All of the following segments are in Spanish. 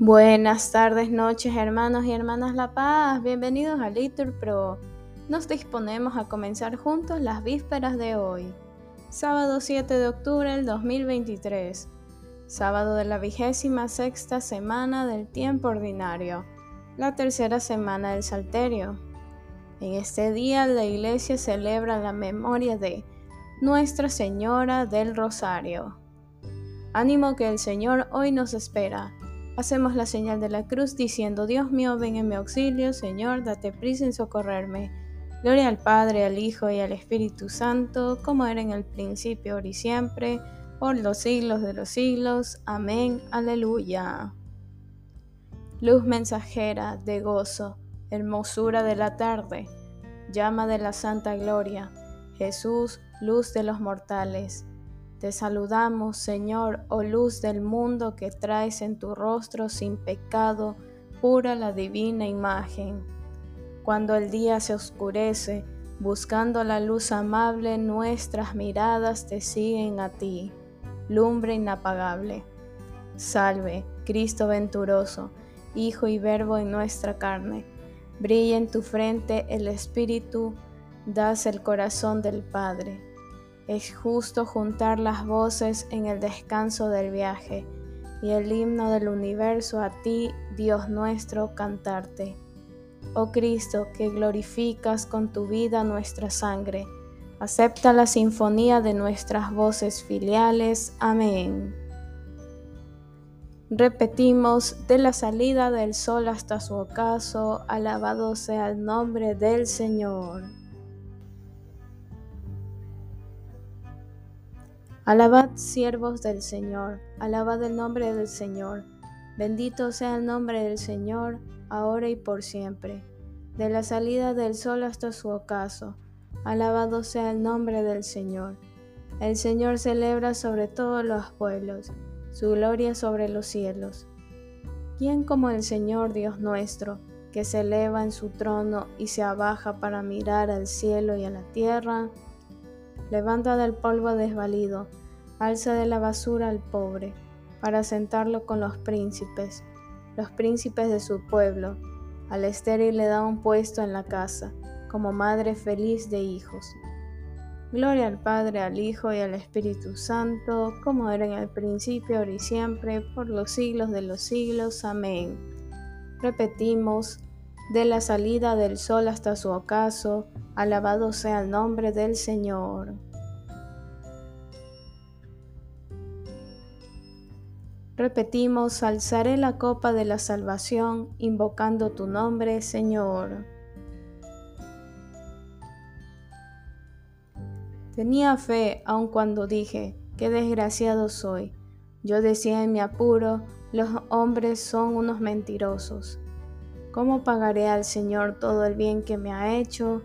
Buenas tardes, noches, hermanos y hermanas La Paz. Bienvenidos a Litur Pro. Nos disponemos a comenzar juntos las vísperas de hoy, sábado 7 de octubre del 2023, sábado de la vigésima sexta semana del tiempo ordinario, la tercera semana del Salterio. En este día la iglesia celebra la memoria de Nuestra Señora del Rosario. Ánimo que el Señor hoy nos espera Hacemos la señal de la cruz diciendo, Dios mío, ven en mi auxilio, Señor, date prisa en socorrerme. Gloria al Padre, al Hijo y al Espíritu Santo, como era en el principio, ahora y siempre, por los siglos de los siglos. Amén. Aleluya. Luz mensajera de gozo, hermosura de la tarde, llama de la santa gloria, Jesús, luz de los mortales. Te saludamos, Señor, oh luz del mundo que traes en tu rostro sin pecado, pura la divina imagen. Cuando el día se oscurece, buscando la luz amable, nuestras miradas te siguen a ti, lumbre inapagable. Salve, Cristo venturoso, Hijo y Verbo en nuestra carne. Brilla en tu frente el Espíritu, das el corazón del Padre es justo juntar las voces en el descanso del viaje y el himno del universo a ti, Dios nuestro, cantarte. Oh Cristo, que glorificas con tu vida nuestra sangre, acepta la sinfonía de nuestras voces filiales. Amén. Repetimos, de la salida del sol hasta su ocaso, alabado sea el nombre del Señor. Alabad siervos del Señor, alabad el nombre del Señor. Bendito sea el nombre del Señor, ahora y por siempre. De la salida del sol hasta su ocaso, alabado sea el nombre del Señor. El Señor celebra sobre todos los pueblos, su gloria sobre los cielos. ¿Quién como el Señor Dios nuestro, que se eleva en su trono y se abaja para mirar al cielo y a la tierra? Levanta del polvo desvalido, alza de la basura al pobre, para sentarlo con los príncipes, los príncipes de su pueblo. Al estéril le da un puesto en la casa, como madre feliz de hijos. Gloria al Padre, al Hijo y al Espíritu Santo, como era en el principio, ahora y siempre, por los siglos de los siglos. Amén. Repetimos, de la salida del sol hasta su ocaso, Alabado sea el nombre del Señor. Repetimos, alzaré la copa de la salvación, invocando tu nombre, Señor. Tenía fe aun cuando dije, qué desgraciado soy. Yo decía en mi apuro, los hombres son unos mentirosos. ¿Cómo pagaré al Señor todo el bien que me ha hecho?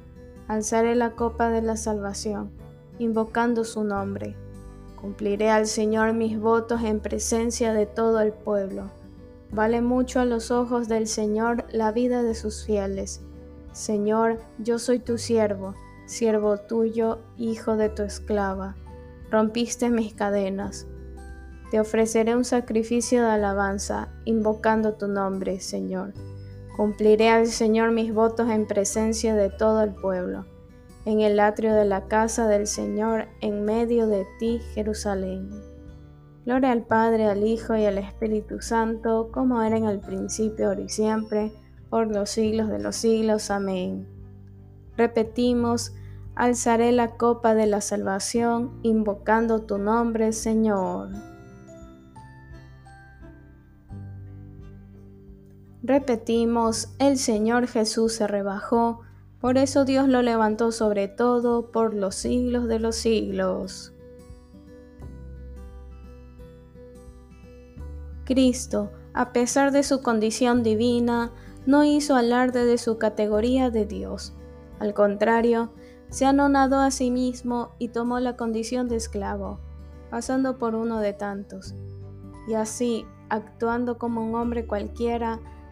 alzaré la copa de la salvación, invocando su nombre. Cumpliré al Señor mis votos en presencia de todo el pueblo. Vale mucho a los ojos del Señor la vida de sus fieles. Señor, yo soy tu siervo, siervo tuyo, hijo de tu esclava. Rompiste mis cadenas. Te ofreceré un sacrificio de alabanza, invocando tu nombre, Señor. Cumpliré al Señor mis votos en presencia de todo el pueblo, en el atrio de la casa del Señor, en medio de ti, Jerusalén. Gloria al Padre, al Hijo y al Espíritu Santo, como era en el principio, ahora y siempre, por los siglos de los siglos. Amén. Repetimos, alzaré la copa de la salvación, invocando tu nombre, Señor. Repetimos, el Señor Jesús se rebajó, por eso Dios lo levantó sobre todo por los siglos de los siglos. Cristo, a pesar de su condición divina, no hizo alarde de su categoría de Dios. Al contrario, se anonadó a sí mismo y tomó la condición de esclavo, pasando por uno de tantos. Y así, actuando como un hombre cualquiera,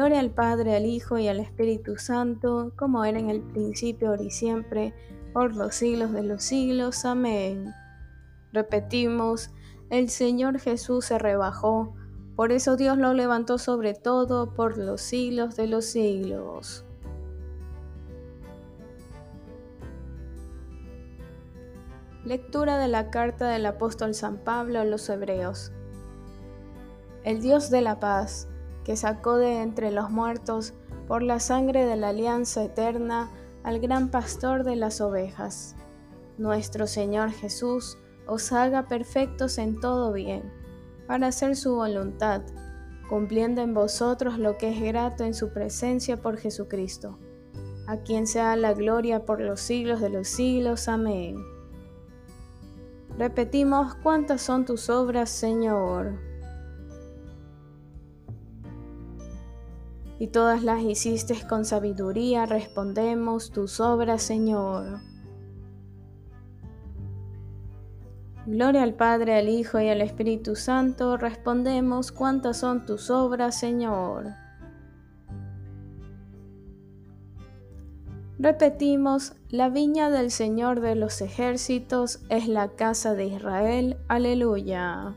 Gloria al Padre, al Hijo y al Espíritu Santo, como era en el principio, ahora y siempre, por los siglos de los siglos. Amén. Repetimos, el Señor Jesús se rebajó, por eso Dios lo levantó sobre todo por los siglos de los siglos. Lectura de la carta del apóstol San Pablo a los Hebreos. El Dios de la paz, que sacó de entre los muertos por la sangre de la alianza eterna al gran pastor de las ovejas, nuestro Señor Jesús, os haga perfectos en todo bien, para hacer su voluntad, cumpliendo en vosotros lo que es grato en su presencia por Jesucristo, a quien sea la gloria por los siglos de los siglos. Amén. Repetimos, ¿cuántas son tus obras, Señor? Y todas las hiciste con sabiduría, respondemos, tus obras, Señor. Gloria al Padre, al Hijo y al Espíritu Santo, respondemos, ¿cuántas son tus obras, Señor? Repetimos, la viña del Señor de los ejércitos es la casa de Israel. Aleluya.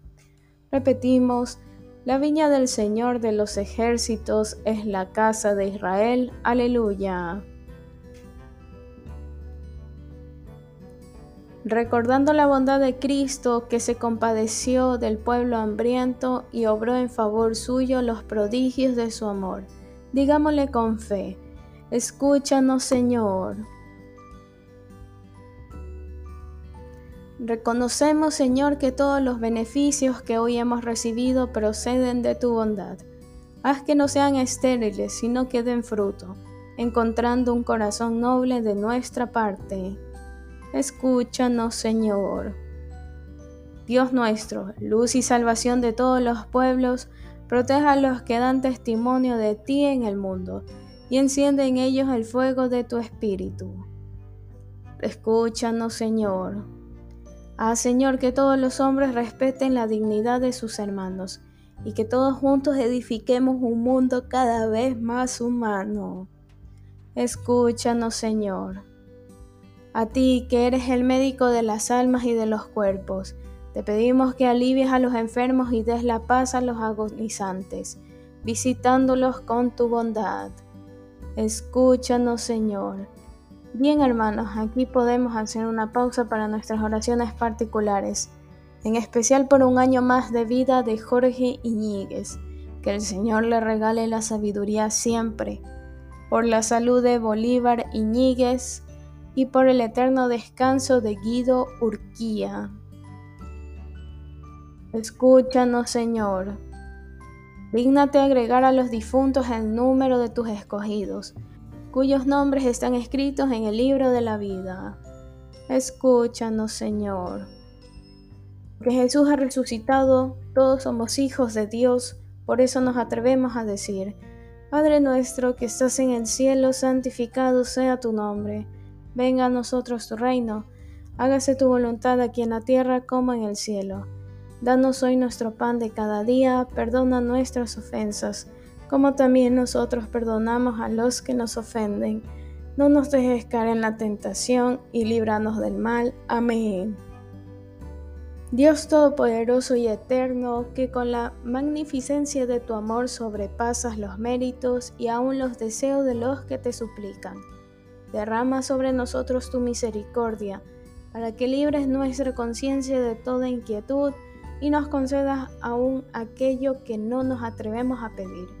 Repetimos, la viña del Señor de los ejércitos es la casa de Israel. Aleluya. Recordando la bondad de Cristo que se compadeció del pueblo hambriento y obró en favor suyo los prodigios de su amor. Digámosle con fe, escúchanos Señor. Reconocemos, Señor, que todos los beneficios que hoy hemos recibido proceden de tu bondad. Haz que no sean estériles, sino que den fruto, encontrando un corazón noble de nuestra parte. Escúchanos, Señor. Dios nuestro, luz y salvación de todos los pueblos, proteja a los que dan testimonio de ti en el mundo, y enciende en ellos el fuego de tu espíritu. Escúchanos, Señor. Ah, Señor, que todos los hombres respeten la dignidad de sus hermanos y que todos juntos edifiquemos un mundo cada vez más humano. Escúchanos, Señor. A ti, que eres el médico de las almas y de los cuerpos, te pedimos que alivies a los enfermos y des la paz a los agonizantes, visitándolos con tu bondad. Escúchanos, Señor Bien hermanos, aquí podemos hacer una pausa para nuestras oraciones particulares, en especial por un año más de vida de Jorge Iñiguez. Que el Señor le regale la sabiduría siempre, por la salud de Bolívar Iñiguez y por el eterno descanso de Guido Urquía. Escúchanos, Señor. Dígnate agregar a los difuntos el número de tus escogidos cuyos nombres están escritos en el libro de la vida. Escúchanos, Señor. Que Jesús ha resucitado, todos somos hijos de Dios, por eso nos atrevemos a decir, Padre nuestro que estás en el cielo, santificado sea tu nombre, venga a nosotros tu reino, hágase tu voluntad aquí en la tierra como en el cielo. Danos hoy nuestro pan de cada día, perdona nuestras ofensas como también nosotros perdonamos a los que nos ofenden. No nos dejes caer en la tentación y líbranos del mal. Amén. Dios Todopoderoso y Eterno, que con la magnificencia de tu amor sobrepasas los méritos y aún los deseos de los que te suplican. Derrama sobre nosotros tu misericordia, para que libres nuestra conciencia de toda inquietud y nos concedas aún aquello que no nos atrevemos a pedir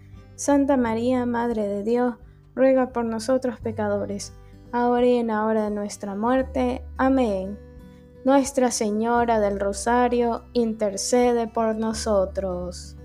Santa María, Madre de Dios, ruega por nosotros pecadores, ahora y en la hora de nuestra muerte. Amén. Nuestra Señora del Rosario, intercede por nosotros.